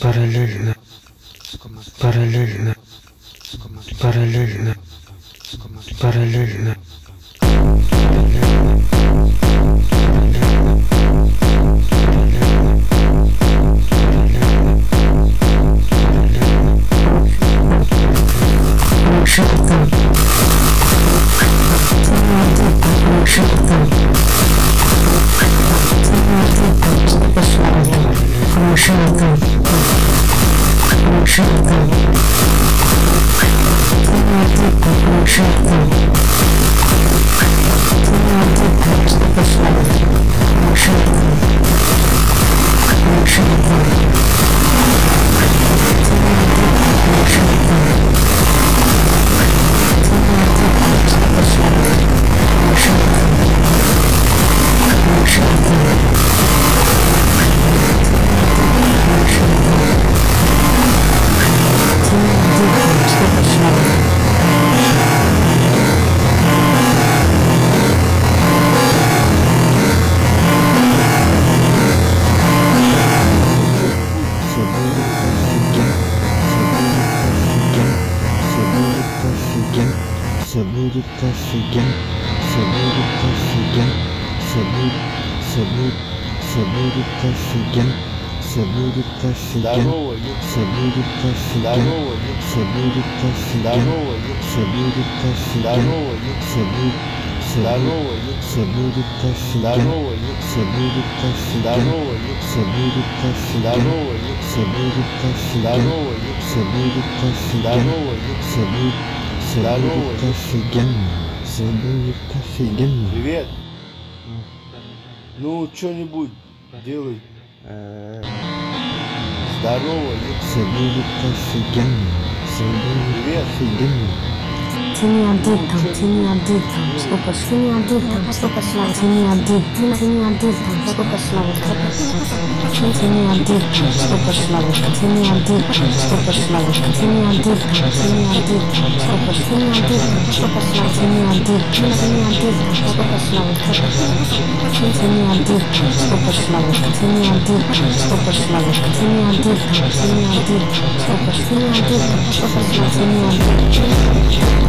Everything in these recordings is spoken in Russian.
Параллельно. Параллельно. Параллельно. Параллельно. Все Будет офиген, все будет офиген, все Submit it once again. Submit it once again. Submit, submit, submit it once again. Submit it once again. Submit it once again. Submit it once again. Submit it once again. Submit, submit, submit it once again. Submit it once again. Submit it once again. Submit it once again. Submit it once again. Submit. Все будет, офигенно, все будет офигенно. Привет. Ну, что-нибудь делай. Здорово, Все будет офигенно, все будет офигенно. Тяни там, тяни там, сколько Тяни там, сколько шланг, тяни один, тяни тяни там, сколько шланг, тяни там, сколько шланг, тяни там, сколько шланг, тяни там, тяни там, сколько тяни там, сколько шланг, тяни один, тяни тяни там, сколько шланг, тяни тяни там, сколько шланг, тяни там, сколько шланг, тяни там, тяни один там, сколько ш- тяни один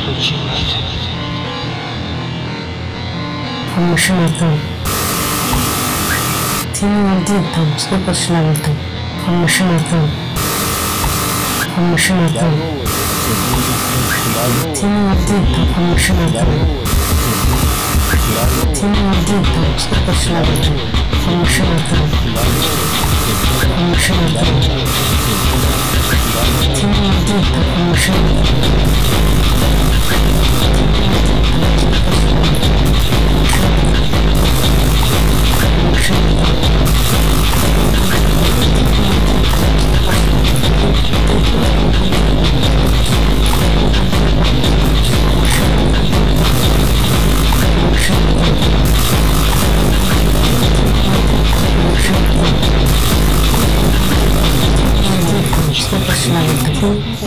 шланг, тяни один. Машина там. Тяни один там, сколько шланг там. Машина там. Машина там. Тяни один там, машина там. Тяни один там, сколько шланг там. 我是自己，我是自己，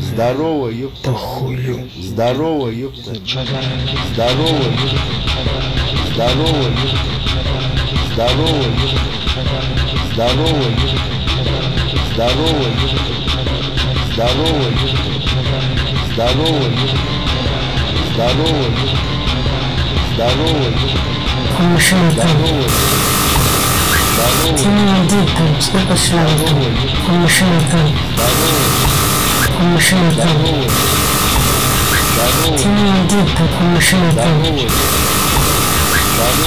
здорово, ёпта. Конфетный. Здорово, ёпта. Здорово, ёпта. Здорово, ёпта. Здорово, ёпта. Здорово, ёпта. Здорово, ёпта. Здорово, ёпта. Здорово, ёпта. Здорово, ёпта. Здорово, ёпта. Здорово, ёпта. Ты здорово, один там, сколько шла, машина там. 我们是老大天命的地方我是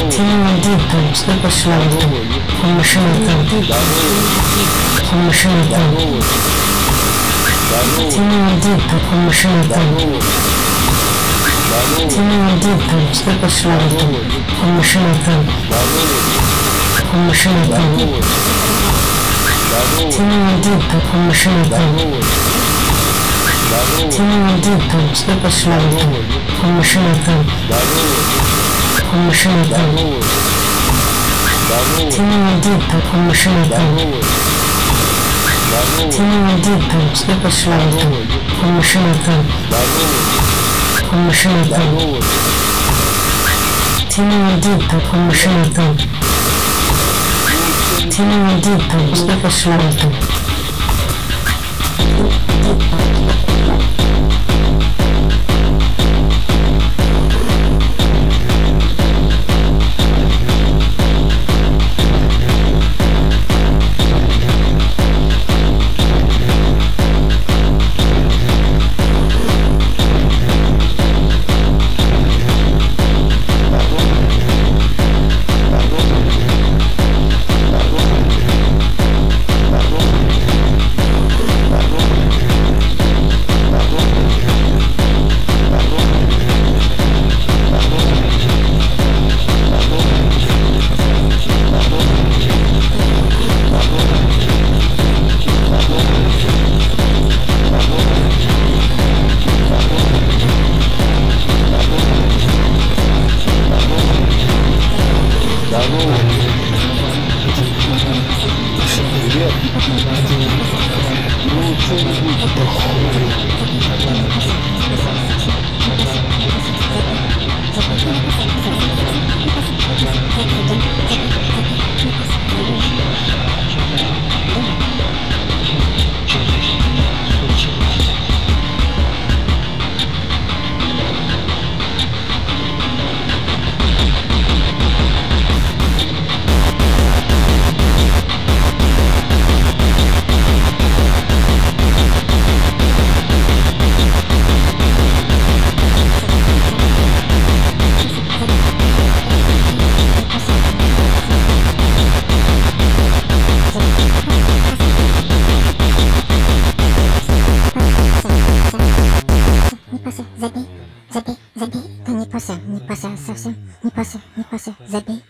天的地方我是老大是方是天的地方是天的地方我是老大天命的方是天的地方是 Тема дыпом, слепо славно. Помышина там. Помышина там. Тема дыпом, помышина там. Тема дыпом, слепо славно. Помышина там. Помышина там. Тема дыпом, помышина там. Тема дыпом, слепо славно. Thank you. совсем, не бойся, не бойся, забей,